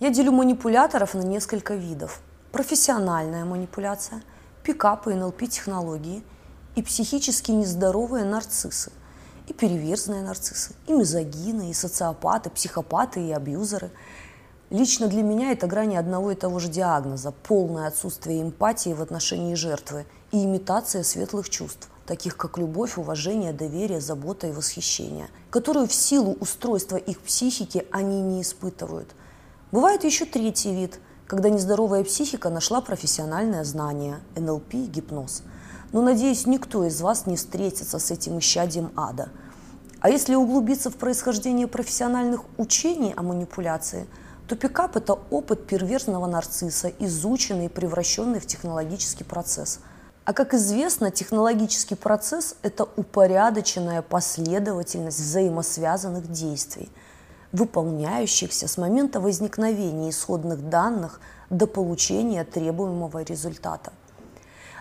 Я делю манипуляторов на несколько видов. Профессиональная манипуляция, пикапы, НЛП-технологии и психически нездоровые нарциссы, и переверзные нарциссы, и мизогины, и социопаты, психопаты, и абьюзеры. Лично для меня это грани одного и того же диагноза – полное отсутствие эмпатии в отношении жертвы и имитация светлых чувств таких как любовь, уважение, доверие, забота и восхищение, которую в силу устройства их психики они не испытывают. Бывает еще третий вид, когда нездоровая психика нашла профессиональное знание, НЛП и гипноз. Но, надеюсь, никто из вас не встретится с этим исчадием ада. А если углубиться в происхождение профессиональных учений о манипуляции, то пикап – это опыт перверзного нарцисса, изученный и превращенный в технологический процесс – а как известно, технологический процесс – это упорядоченная последовательность взаимосвязанных действий, выполняющихся с момента возникновения исходных данных до получения требуемого результата.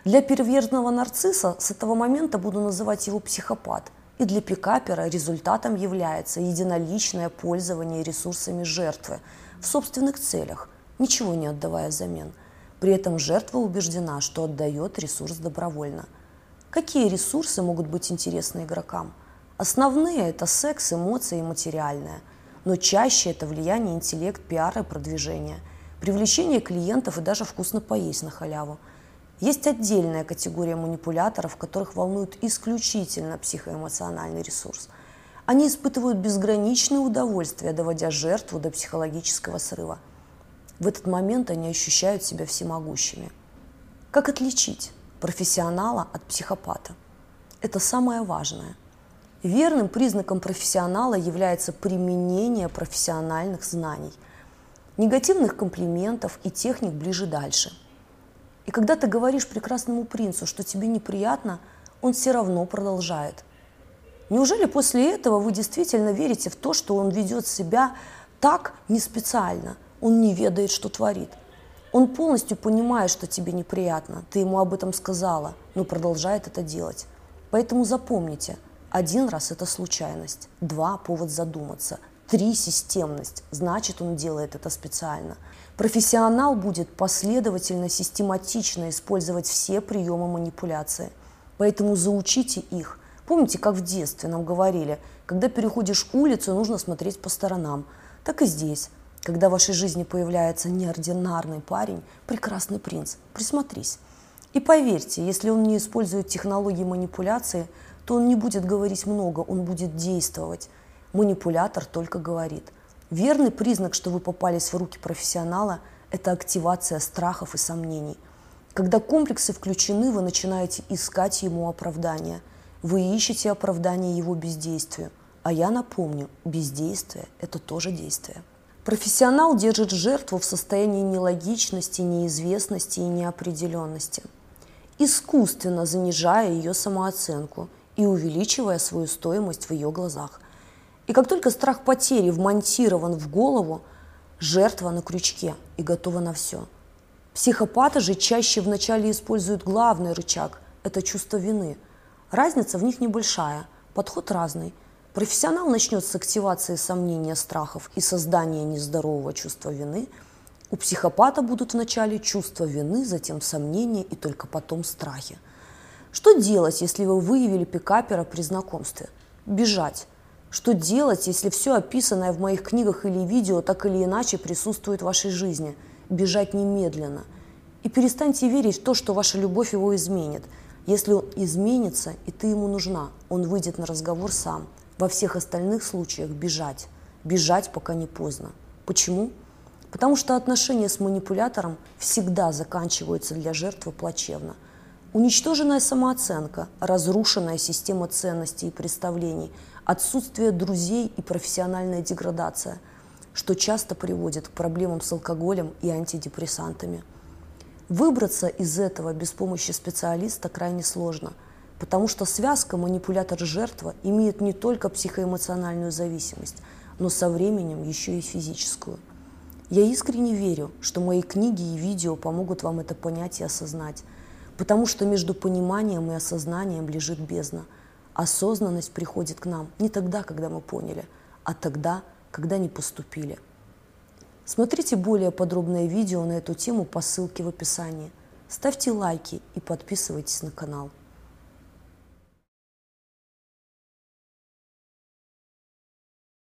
Для перверзного нарцисса с этого момента буду называть его психопат, и для пикапера результатом является единоличное пользование ресурсами жертвы в собственных целях, ничего не отдавая взамен – при этом жертва убеждена, что отдает ресурс добровольно. Какие ресурсы могут быть интересны игрокам? Основные – это секс, эмоции и материальное. Но чаще это влияние интеллект, пиар и продвижение, привлечение клиентов и даже вкусно поесть на халяву. Есть отдельная категория манипуляторов, которых волнует исключительно психоэмоциональный ресурс. Они испытывают безграничное удовольствие, доводя жертву до психологического срыва – в этот момент они ощущают себя всемогущими. Как отличить профессионала от психопата? Это самое важное. Верным признаком профессионала является применение профессиональных знаний, негативных комплиментов и техник ближе дальше. И когда ты говоришь прекрасному принцу, что тебе неприятно, он все равно продолжает. Неужели после этого вы действительно верите в то, что он ведет себя так не специально – он не ведает, что творит. Он полностью понимает, что тебе неприятно, ты ему об этом сказала, но продолжает это делать. Поэтому запомните, один раз это случайность, два – повод задуматься, три – системность, значит он делает это специально. Профессионал будет последовательно, систематично использовать все приемы манипуляции. Поэтому заучите их. Помните, как в детстве нам говорили, когда переходишь улицу, нужно смотреть по сторонам. Так и здесь. Когда в вашей жизни появляется неординарный парень, прекрасный принц, присмотрись. И поверьте, если он не использует технологии манипуляции, то он не будет говорить много, он будет действовать. Манипулятор только говорит. Верный признак, что вы попались в руки профессионала, это активация страхов и сомнений. Когда комплексы включены, вы начинаете искать ему оправдания. Вы ищете оправдание его бездействию. А я напомню, бездействие – это тоже действие. Профессионал держит жертву в состоянии нелогичности, неизвестности и неопределенности, искусственно занижая ее самооценку и увеличивая свою стоимость в ее глазах. И как только страх потери вмонтирован в голову, жертва на крючке и готова на все. Психопаты же чаще вначале используют главный рычаг – это чувство вины. Разница в них небольшая, подход разный – Профессионал начнет с активации сомнения, страхов и создания нездорового чувства вины. У психопата будут вначале чувство вины, затем сомнения и только потом страхи. Что делать, если вы выявили пикапера при знакомстве? Бежать. Что делать, если все описанное в моих книгах или видео так или иначе присутствует в вашей жизни? Бежать немедленно. И перестаньте верить в то, что ваша любовь его изменит. Если он изменится, и ты ему нужна, он выйдет на разговор сам – во всех остальных случаях бежать. Бежать, пока не поздно. Почему? Потому что отношения с манипулятором всегда заканчиваются для жертвы плачевно. Уничтоженная самооценка, разрушенная система ценностей и представлений, отсутствие друзей и профессиональная деградация, что часто приводит к проблемам с алкоголем и антидепрессантами. Выбраться из этого без помощи специалиста крайне сложно – Потому что связка манипулятор-жертва имеет не только психоэмоциональную зависимость, но со временем еще и физическую. Я искренне верю, что мои книги и видео помогут вам это понять и осознать, потому что между пониманием и осознанием лежит бездна. Осознанность приходит к нам не тогда, когда мы поняли, а тогда, когда не поступили. Смотрите более подробное видео на эту тему по ссылке в описании. Ставьте лайки и подписывайтесь на канал.